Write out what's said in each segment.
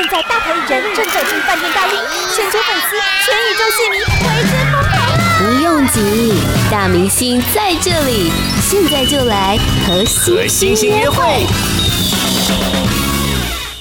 现在大牌艺人正走进饭店大厅，全球粉丝、全宇宙戏迷为之疯狂啊！不用急，大明星在这里，现在就来和星星约会。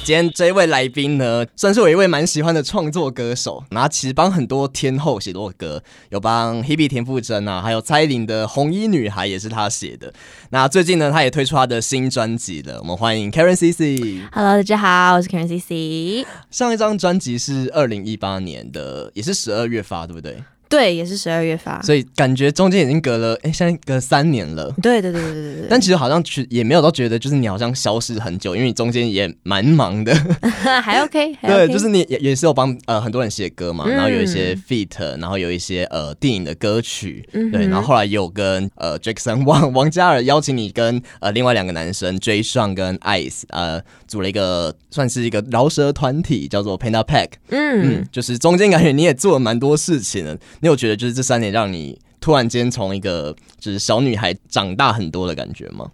今天这一位来宾呢，算是我一位蛮喜欢的创作歌手。那其实帮很多天后写过歌，有帮 Hebe 田馥甄啊，还有蔡依林的《红衣女孩》也是他写的。那最近呢，他也推出他的新专辑了。我们欢迎 Karen CC。Hello，大家好，我是 Karen CC。上一张专辑是二零一八年的，也是十二月发，对不对？对，也是十二月发，所以感觉中间已经隔了，哎，现在隔三年了。对对对对对对。但其实好像去也没有到觉得，就是你好像消失很久，因为你中间也蛮忙的。还 OK，还 OK 对，就是你也也是有帮呃很多人写歌嘛，嗯、然后有一些 feat，然后有一些呃电影的歌曲，嗯、对，然后后来有跟呃 Jackson 王王嘉尔邀请你跟呃另外两个男生 Jay Sean 跟 Ice 呃组了一个算是一个饶舌团体，叫做 Panda Pack。嗯嗯，就是中间感觉你也做了蛮多事情的。你有觉得就是这三年让你突然间从一个就是小女孩长大很多的感觉吗？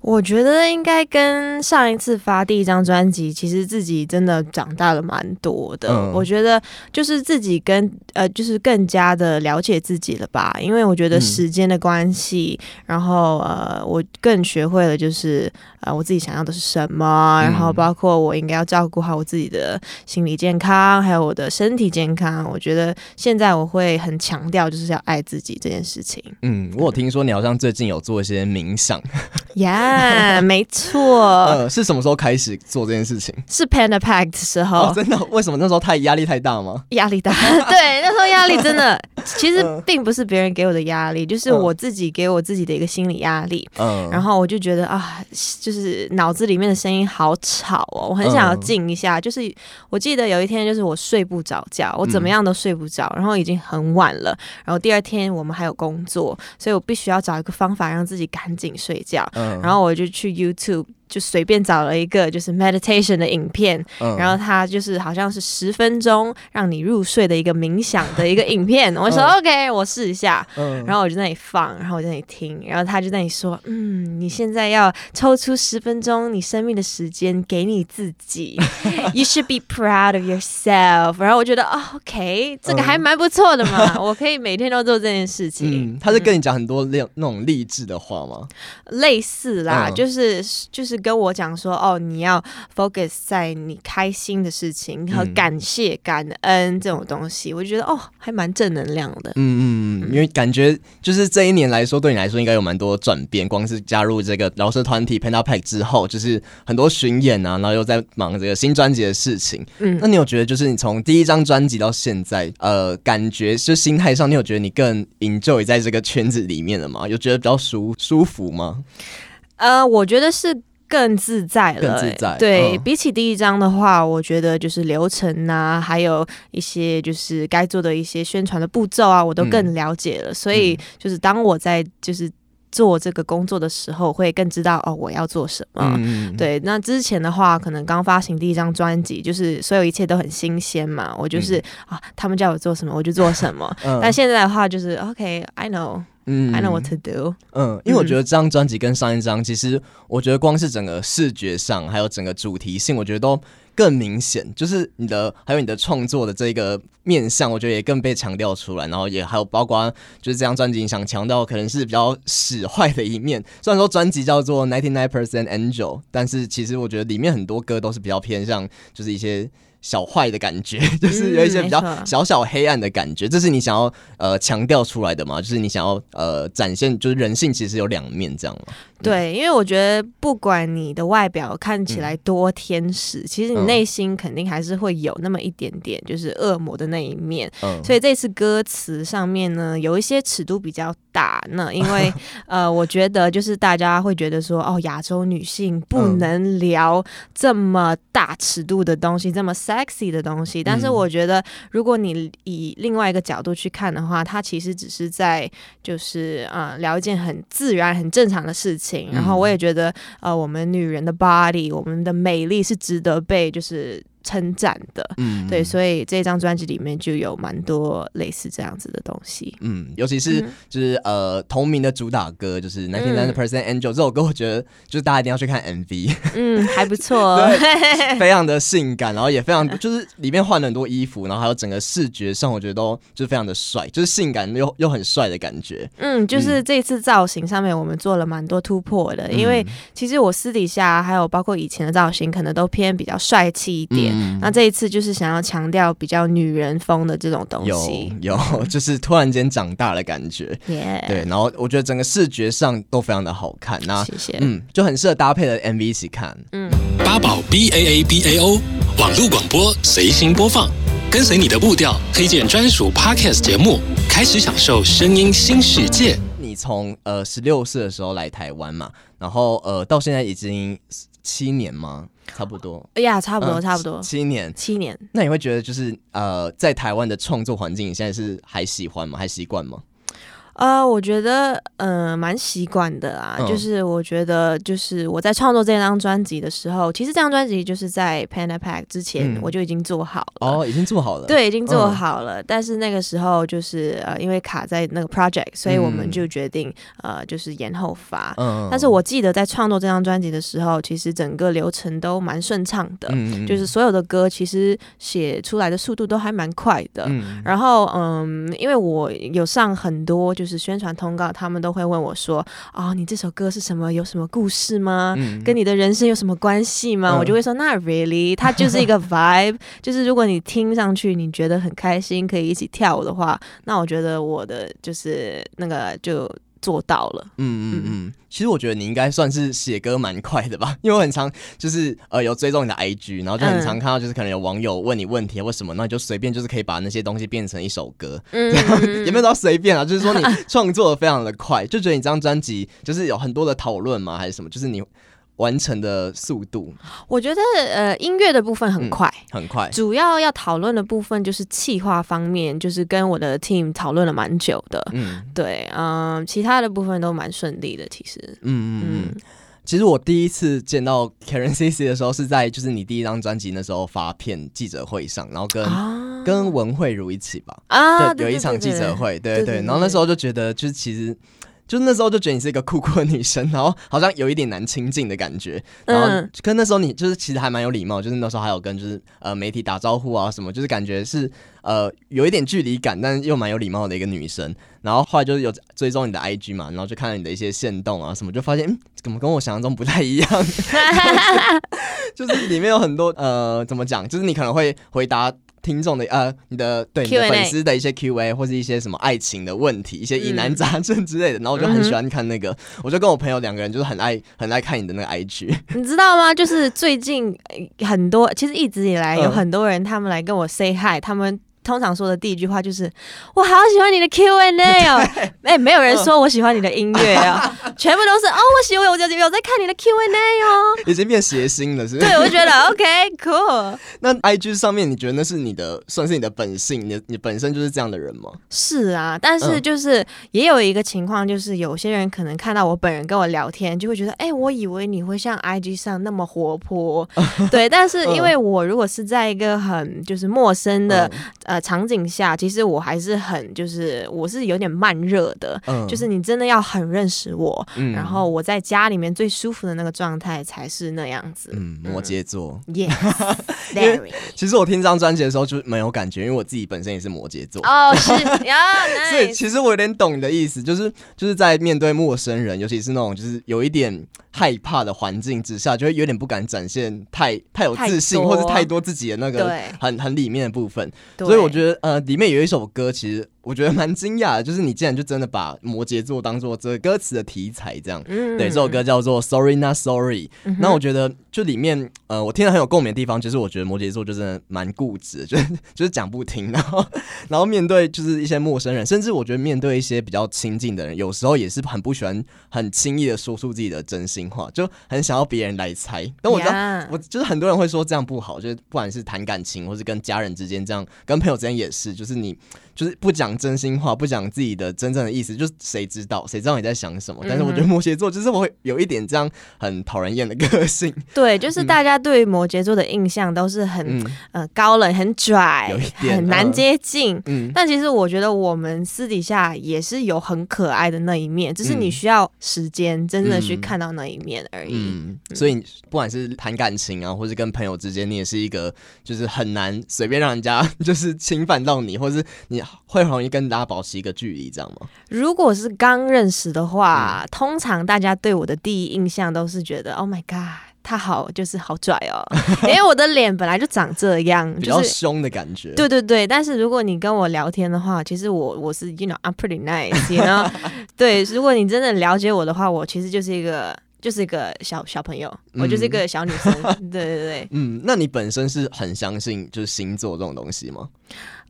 我觉得应该跟上一次发第一张专辑，其实自己真的长大了蛮多的。嗯、我觉得就是自己跟呃，就是更加的了解自己了吧。因为我觉得时间的关系，嗯、然后呃，我更学会了就是呃，我自己想要的是什么，然后包括我应该要照顾好我自己的心理健康，还有我的身体健康。我觉得现在我会很强调就是要爱自己这件事情。嗯，我有听说你好像最近有做一些冥想。呀。啊，没错。呃，是什么时候开始做这件事情？是 Panda Pack 的时候。哦，真的？为什么那时候太压力太大吗？压力大，对，那时候压力真的，其实并不是别人给我的压力，就是我自己给我自己的一个心理压力。嗯，然后我就觉得啊，就是脑子里面的声音好吵哦，我很想要静一下。就是我记得有一天，就是我睡不着觉，我怎么样都睡不着，然后已经很晚了，然后第二天我们还有工作，所以我必须要找一个方法让自己赶紧睡觉。嗯，然后。我就去 YouTube。就随便找了一个就是 meditation 的影片，嗯、然后它就是好像是十分钟让你入睡的一个冥想的一个影片。我说、嗯、OK，我试一下，嗯、然后我就在那里放，然后我在那里听，然后他就在那里说，嗯，你现在要抽出十分钟你生命的时间给你自己，You should be proud of yourself。然后我觉得哦，OK，这个还蛮不错的嘛，嗯、我可以每天都做这件事情。嗯、他是跟你讲很多那那种励志的话吗？类似啦，嗯、就是就是。跟我讲说哦，你要 focus 在你开心的事情和感谢、感恩这种东西，我觉得哦，还蛮正能量的。嗯嗯，因为感觉就是这一年来说，对你来说应该有蛮多转变。光是加入这个饶舌团体 Panda Pack 之后，就是很多巡演啊，然后又在忙这个新专辑的事情。嗯，那你有觉得就是你从第一张专辑到现在，呃，感觉就心态上，你有觉得你更 enjoy 在这个圈子里面了吗？有觉得比较舒舒服吗？呃，我觉得是。更自在了，更自在。对、嗯、比起第一章的话，我觉得就是流程啊，还有一些就是该做的一些宣传的步骤啊，我都更了解了。嗯、所以就是当我在就是做这个工作的时候，会更知道哦我要做什么。嗯、对，那之前的话，可能刚发行第一张专辑，就是所有一切都很新鲜嘛，我就是、嗯、啊，他们叫我做什么我就做什么。嗯、但现在的话，就是 OK，I know。嗯，I know what to do。嗯，因为我觉得这张专辑跟上一张，其实我觉得光是整个视觉上，还有整个主题性，我觉得都更明显。就是你的，还有你的创作的这个面向，我觉得也更被强调出来。然后也还有包括，就是这张专辑想强调可能是比较使坏的一面。虽然说专辑叫做 Ninety Nine Percent Angel，但是其实我觉得里面很多歌都是比较偏向，就是一些。小坏的感觉，就是有一些比较小小黑暗的感觉，嗯、这是你想要呃强调出来的吗？就是你想要呃展现，就是人性其实有两面这样吗？对，因为我觉得不管你的外表看起来多天使，嗯、其实你内心肯定还是会有那么一点点就是恶魔的那一面。嗯、所以这次歌词上面呢，有一些尺度比较大。那因为 呃，我觉得就是大家会觉得说，哦，亚洲女性不能聊这么大尺度的东西，嗯、这么 sexy 的东西。但是我觉得，如果你以另外一个角度去看的话，它其实只是在就是啊、呃，聊一件很自然、很正常的事情。然后我也觉得，呃，我们女人的 body，我们的美丽是值得被就是称赞的，嗯，对，所以这张专辑里面就有蛮多类似这样子的东西，嗯，尤其是就是、嗯、呃同名的主打歌，就是《Ninety Nine Percent Angel》这首歌，我觉得就是大家一定要去看 MV，嗯，还不错，对，非常的性感，然后也非常就是里面换了很多衣服，然后还有整个视觉上，我觉得都就是非常的帅，就是性感又又很帅的感觉，嗯，就是这次造型上面我们做了蛮多突破的，嗯、因为其实我私底下还有包括以前的造型，可能都偏比较帅气一点。嗯、那这一次就是想要强调比较女人风的这种东西，有有，就是突然间长大的感觉.对，然后我觉得整个视觉上都非常的好看，那谢谢，嗯，就很适合搭配的 MV 一起看，嗯，八宝 B A A B A O 网络广播随心播放，跟随你的步调，推荐专属 Podcast 节目，开始享受声音新世界。你从呃十六岁的时候来台湾嘛，然后呃到现在已经七年吗？差不多，哎呀，差不多，差不多，七年，七年。那你会觉得就是呃，在台湾的创作环境，你现在是还喜欢吗？还习惯吗？呃，我觉得呃蛮习惯的啊，嗯、就是我觉得就是我在创作这张专辑的时候，其实这张专辑就是在 Panda Pack 之前我就已经做好了，哦，已经做好了，对，已经做好了。嗯、但是那个时候就是呃因为卡在那个 project，所以我们就决定、嗯、呃就是延后发。嗯，但是我记得在创作这张专辑的时候，其实整个流程都蛮顺畅的，嗯、就是所有的歌其实写出来的速度都还蛮快的。嗯，然后嗯，因为我有上很多就是。是宣传通告，他们都会问我说：“哦，你这首歌是什么？有什么故事吗？嗯、跟你的人生有什么关系吗？”嗯、我就会说：“那 really，它就是一个 vibe，就是如果你听上去你觉得很开心，可以一起跳舞的话，那我觉得我的就是那个就。”做到了，嗯嗯嗯，其实我觉得你应该算是写歌蛮快的吧，因为我很常就是呃有追踪你的 IG，然后就很常看到就是可能有网友问你问题或什么，那你就随便就是可以把那些东西变成一首歌，嗯，也没有到随便啊，就是说你创作的非常的快，就觉得你这张专辑就是有很多的讨论吗？还是什么？就是你。完成的速度，我觉得呃，音乐的部分很快，嗯、很快。主要要讨论的部分就是企划方面，就是跟我的 team 讨论了蛮久的。嗯，对，嗯、呃，其他的部分都蛮顺利的，其实。嗯嗯嗯。其实我第一次见到 Karencici 的时候，是在就是你第一张专辑那时候发片记者会上，然后跟、啊、跟文慧如一起吧。啊，对，有一场记者会，对对对。然后那时候就觉得，就是其实。就那时候就觉得你是一个酷酷的女生，然后好像有一点难亲近的感觉，然后跟那时候你就是其实还蛮有礼貌，就是那时候还有跟就是呃媒体打招呼啊什么，就是感觉是呃有一点距离感，但是又蛮有礼貌的一个女生。然后后来就是有追踪你的 IG 嘛，然后就看到你的一些线动啊什么，就发现嗯怎么跟我想象中不太一样，就是里面有很多呃怎么讲，就是你可能会回答。听众的呃，你的对你的粉丝的一些 Q&A 或是一些什么爱情的问题，一些疑难杂症之类的，然后我就很喜欢看那个，我就跟我朋友两个人就是很爱很爱看你的那个 IG，你知道吗？就是最近很多，其实一直以来有很多人他们来跟我 say hi，他们。通常说的第一句话就是“我好喜欢你的 Q&A 哦”，哎没有人说我喜欢你的音乐啊，全部都是哦，我喜欢我有有在看你的 Q&A 哦，已经变谐星了，是不是？对，我就觉得 OK cool。那 IG 上面你觉得那是你的算是你的本性，你你本身就是这样的人吗？是啊，但是就是也有一个情况，就是有些人可能看到我本人跟我聊天，就会觉得哎、欸，我以为你会像 IG 上那么活泼，对，但是因为我如果是在一个很就是陌生的。呃，场景下其实我还是很，就是我是有点慢热的，嗯、就是你真的要很认识我，嗯、然后我在家里面最舒服的那个状态才是那样子。嗯，摩羯座，Yes，其实我听这张专辑的时候就没有感觉，因为我自己本身也是摩羯座。哦，是。呀，所以其实我有点懂你的意思，就是就是在面对陌生人，尤其是那种就是有一点害怕的环境之下，就会有点不敢展现太太有自信，或是太多自己的那个很对很里面的部分，所以。我觉得呃，里面有一首歌，其实我觉得蛮惊讶的，就是你竟然就真的把摩羯座当做这个歌词的题材，这样。嗯、对，这首歌叫做《Sorry Not Sorry》。嗯、那我觉得就里面呃，我听了很有共鸣的地方，就是我觉得摩羯座就真的蛮固执，就是就是讲不听，然后然后面对就是一些陌生人，甚至我觉得面对一些比较亲近的人，有时候也是很不喜欢很轻易的说出自己的真心话，就很想要别人来猜。但我知道，Yeah. 我就是很多人会说这样不好，就是不管是谈感情或是跟家人之间这样，跟朋友之间也是，就是你就是不讲真心话，不讲自己的真正的意思，就是谁知道谁知道你在想什么？但是我觉得摩羯座就是我会有一点这样很讨人厌的个性。对，就是大家对摩羯座的印象都是很、嗯、呃高冷、很拽、有一点很难接近。嗯，但其实我觉得我们私底下也是有很可爱的那一面，只是你需要时间真正的去看到那一面而已。嗯，嗯，所以不管是谈感情啊，或是跟朋友之间，你也是一个就是很难随便让人家 就是侵犯到你，或是你会很容易跟大家保持一个距离，这样吗？如果是刚认识的话，嗯，通常大家对我的第一印象都是觉得，Oh my god。他好，就是好拽哦，因为我的脸本来就长这样，比较凶的感觉。对对对，但是如果你跟我聊天的话，其实我我是，you know, I'm pretty nice，you know？对，如果你真的了解我的话，我其实就是一个就是一个小小朋友，我就是一个小女生。嗯、对对对，嗯，那你本身是很相信就是星座这种东西吗？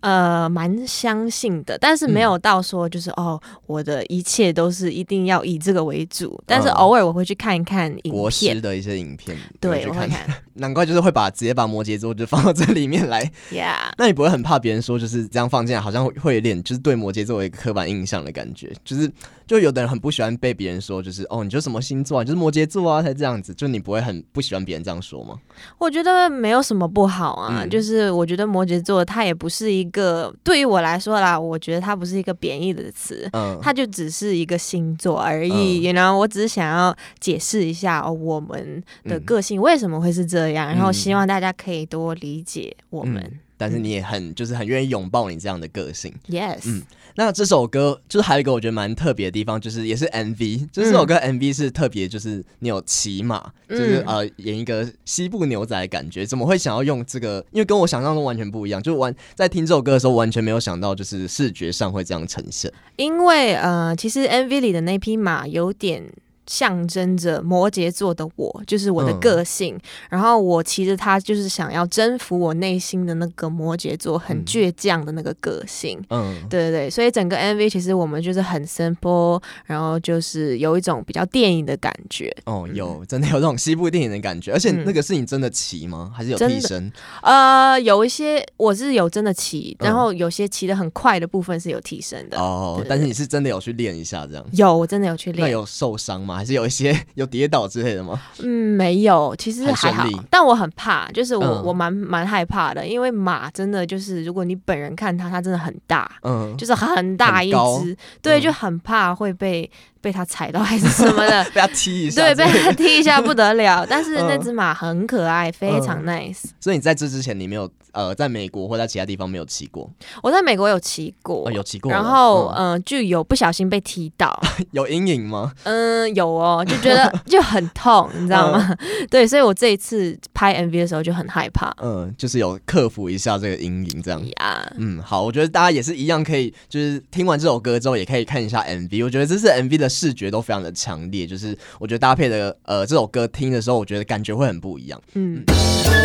呃，蛮相信的，但是没有到说就是、嗯、哦，我的一切都是一定要以这个为主。但是偶尔我会去看一看影师的一些影片，对，我会看。难怪就是会把直接把摩羯座就放到这里面来。Yeah，那你不会很怕别人说就是这样放进来，好像会有点就是对摩羯座有一个刻板印象的感觉？就是就有的人很不喜欢被别人说就是哦，你就什么星座啊，就是摩羯座啊才这样子。就你不会很不喜欢别人这样说吗？我觉得没有什么不好啊，嗯、就是我觉得摩羯座他也不是一个对于我来说啦，我觉得它不是一个贬义的词，嗯，它就只是一个星座而已。然后、我只是想要解释一下、哦、我们的个性为什么会是这样，嗯、然后希望大家可以多理解我们。嗯但是你也很就是很愿意拥抱你这样的个性，Yes。嗯，那这首歌就是还有一个我觉得蛮特别的地方，就是也是 MV，就是这首歌 MV 是特别，就是你有骑马，嗯、就是呃演一个西部牛仔的感觉，怎么会想要用这个？因为跟我想象中完全不一样，就完在听这首歌的时候完全没有想到，就是视觉上会这样呈现。因为呃，其实 MV 里的那匹马有点。象征着摩羯座的我，就是我的个性。嗯、然后我骑着它，就是想要征服我内心的那个摩羯座，很倔强的那个个性。嗯，对对对。所以整个 MV 其实我们就是很 simple，然后就是有一种比较电影的感觉。哦，有真的有这种西部电影的感觉。而且那个是你真的骑吗？还是有替身？呃，有一些我是有真的骑，然后有些骑的很快的部分是有替身的。哦，对对对，但是你是真的有去练一下这样？有，我真的有去练。那有受伤吗？还是有一些 有跌倒之类的吗？嗯，没有，其实还好，但我很怕，就是我、嗯、我蛮蛮害怕的，因为马真的就是，如果你本人看它，它真的很大，嗯，就是很大一只，对，就很怕会被。被他踩到还是什么的，被他踢一下，对，被他踢一下不得了。但是那只马很可爱，非常 nice。所以你在这之前，你没有呃，在美国或在其他地方没有骑过？我在美国有骑过，有骑过。然后嗯，就有不小心被踢到，有阴影吗？嗯，有哦，就觉得就很痛，你知道吗？对，所以我这一次拍 MV 的时候就很害怕。嗯，就是有克服一下这个阴影，这样。呀，嗯，好，我觉得大家也是一样，可以就是听完这首歌之后，也可以看一下 MV。我觉得这是 MV 的。视觉都非常的强烈，就是我觉得搭配的呃这首歌听的时候，我觉得感觉会很不一样。嗯，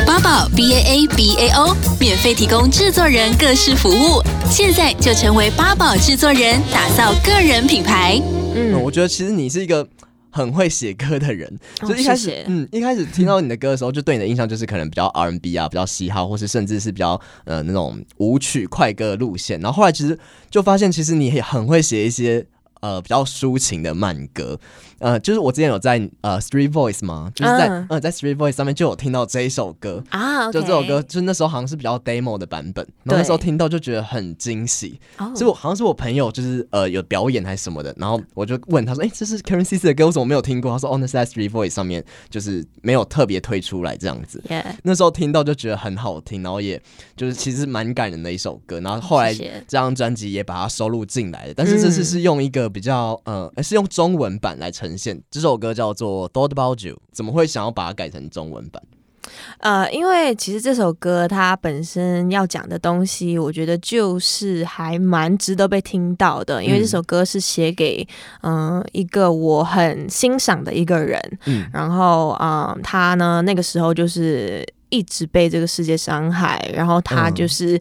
八宝 B A A B A O 免费提供制作人各式服务，现在就成为八宝制作人，打造个人品牌。嗯，嗯，我觉得其实你是一个很会写歌的人，就一开始、嗯一开始听到你的歌的时候，就对你的印象就是可能比较 R N B 啊，比较嘻哈，或是甚至是比较呃那种舞曲快歌的路线。然后后来其实就发现，其实你也很会写一些。呃，比较抒情的慢歌，呃，就是我之前有在呃 Street Voice 嘛，就是在嗯、呃、在 Street Voice 上面就有听到这一首歌啊，okay、就这首歌，就那时候好像是比较 demo 的版本，然后那时候听到就觉得很惊喜，所以我好像是我朋友就是呃有表演还是什么的，然后我就问他说，哎、欸，这是 Karencici 的歌，我怎么没有听过？他说，哦，那是在 Street Voice 上面，就是没有特别推出来这样子。那时候听到就觉得很好听，然后也就是其实蛮感人的一首歌，然后后来这张专辑也把它收录进来了，但是这次是用一个。比较呃，是用中文版来呈现这首歌，叫做《Thought About You》。怎么会想要把它改成中文版？呃，因为其实这首歌它本身要讲的东西，我觉得就是还蛮值得被听到的。因为这首歌是写给嗯、呃、一个我很欣赏的一个人，嗯，然后嗯、呃，他呢那个时候就是一直被这个世界伤害，然后他就是。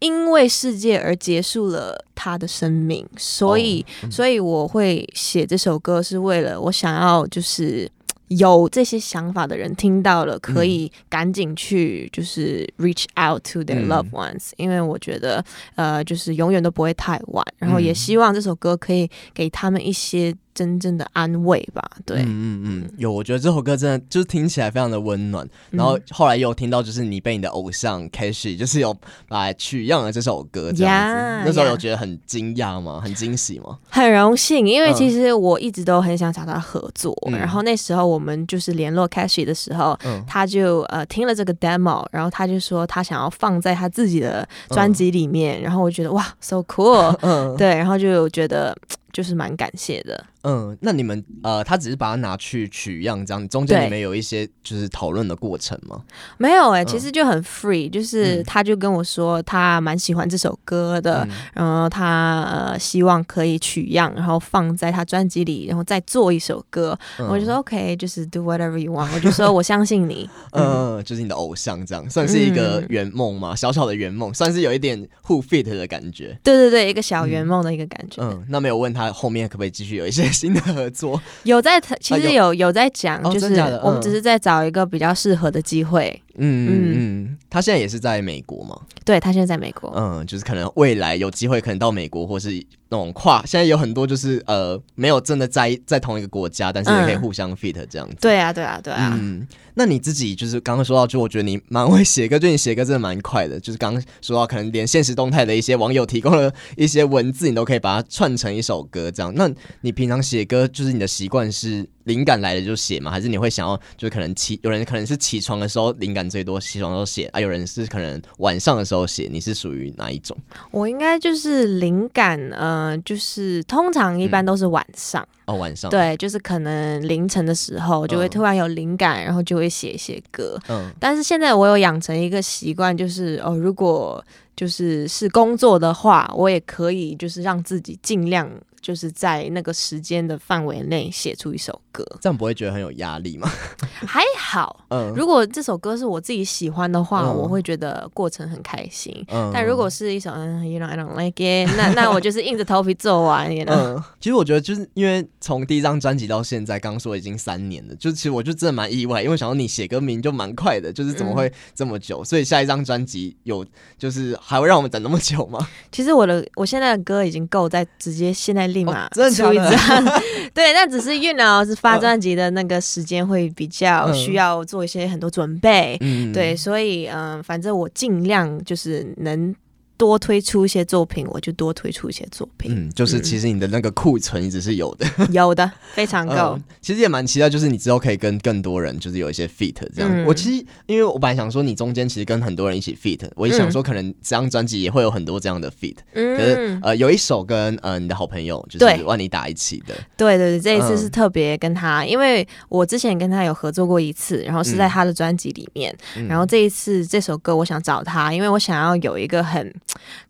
嗯因为世界而结束了他的生命，所以，所以我会写这首歌，是为了我想要就是有这些想法的人听到了，可以赶紧去就是 reach out to their loved ones，、嗯、因为我觉得呃，就是永远都不会太晚。然后也希望这首歌可以给他们一些。真正的安慰吧，对，嗯嗯嗯，有，我觉得这首歌真的就是听起来非常的温暖。嗯、然后后来又听到，就是你被你的偶像 K.C 就是有来取样了这首歌，这样子，yeah, 那时候有觉得很惊讶吗？很惊喜吗？很荣幸，因为其实我一直都很想找他合作。嗯、然后那时候我们就是联络 K.C 的时候，嗯、他就呃听了这个 demo，然后他就说他想要放在他自己的专辑里面。嗯、然后我觉得哇，so cool，嗯，对，然后就觉得。就是蛮感谢的。嗯，那你们呃，他只是把它拿去取样，这样中间你们有一些就是讨论的过程吗？没有哎、欸，其实就很 free，、嗯、就是他就跟我说他蛮喜欢这首歌的，嗯、然后他呃希望可以取样，然后放在他专辑里，然后再做一首歌。嗯、我就说 OK，就是 do whatever you want，我就说我相信你。嗯，嗯，就是你的偶像这样，算是一个圆梦嘛，小小的圆梦，算是有一点互 fit 的感觉。对对对，一个小圆梦的一个感觉嗯。嗯，那没有问他后面可不可以继续有一些新的合作？有在，其实有、有在讲，就是我们只是在找一个比较适合的机会。嗯嗯嗯，他现在也是在美国嘛？对，他现在在美国。嗯，就是可能未来有机会，可能到美国，或是那种跨。现在有很多就是呃，没有真的在在同一个国家，但是也可以互相 fit 这样子。嗯、对啊，对啊，对啊。嗯，那你自己就是刚刚说到，就我觉得你蛮会写歌，就你写歌真的蛮快的。就是刚刚说到，可能连现实动态的一些网友提供了一些文字，你都可以把它串成一首歌这样。那你平常写歌，就是你的习惯是？灵感来了就写吗？还是你会想要，就可能起有人可能是起床的时候灵感最多，起床的时候写啊；有人是可能晚上的时候写。你是属于哪一种？我应该就是灵感，呃，就是通常一般都是晚上、嗯、哦，晚上对，就是可能凌晨的时候就会突然有灵感，嗯、然后就会写一些歌。嗯，但是现在我有养成一个习惯，就是哦，如果就是是工作的话，我也可以就是让自己尽量。就是在那个时间的范围内写出一首歌，这样不会觉得很有压力吗？还好，嗯，如果这首歌是我自己喜欢的话，嗯、我会觉得过程很开心。嗯，但如果是一首嗯，You know I don't like it，那那我就是硬着头皮做完。You know? 嗯，其实我觉得就是因为从第一张专辑到现在，刚说已经三年了，就其实我就真的蛮意外，因为想到你写歌名就蛮快的，就是怎么会这么久？嗯、所以下一张专辑有就是还会让我们等那么久吗？其实我的我现在的歌已经够在直接现在。立马出一张，对，那只是 you know 是发专辑的那个时间会比较需要做一些很多准备，嗯、对，所以嗯、呃，反正我尽量就是能。多推出一些作品，我就多推出一些作品。嗯，就是其实你的那个库存一直是有的，有的非常够、嗯。其实也蛮期待，就是你之后可以跟更多人，就是有一些 feat 这样。嗯、我其实因为我本来想说，你中间其实跟很多人一起 feat，我也想说可能这张专辑也会有很多这样的 feat。嗯，可是呃有一首跟呃你的好朋友就是万妮达一起的。对对对，这一次是特别跟他，嗯、因为我之前跟他有合作过一次，然后是在他的专辑里面，嗯、然后这一次这首歌我想找他，因为我想要有一个很。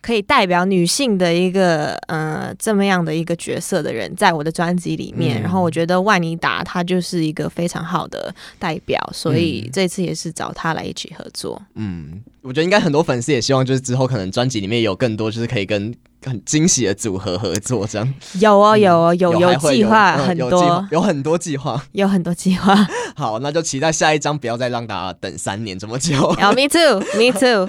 可以代表女性的一个呃这么样的一个角色的人，在我的专辑里面，嗯、然后我觉得万妮达她就是一个非常好的代表，所以这次也是找她来一起合作。嗯，我觉得应该很多粉丝也希望，就是之后可能专辑里面有更多，就是可以跟很惊喜的组合合作这样。有哦，有哦，有有计划很多，有很多计划，有很多计划。好，那就期待下一张，不要再让大家等三年这么久。Oh, me too, me too.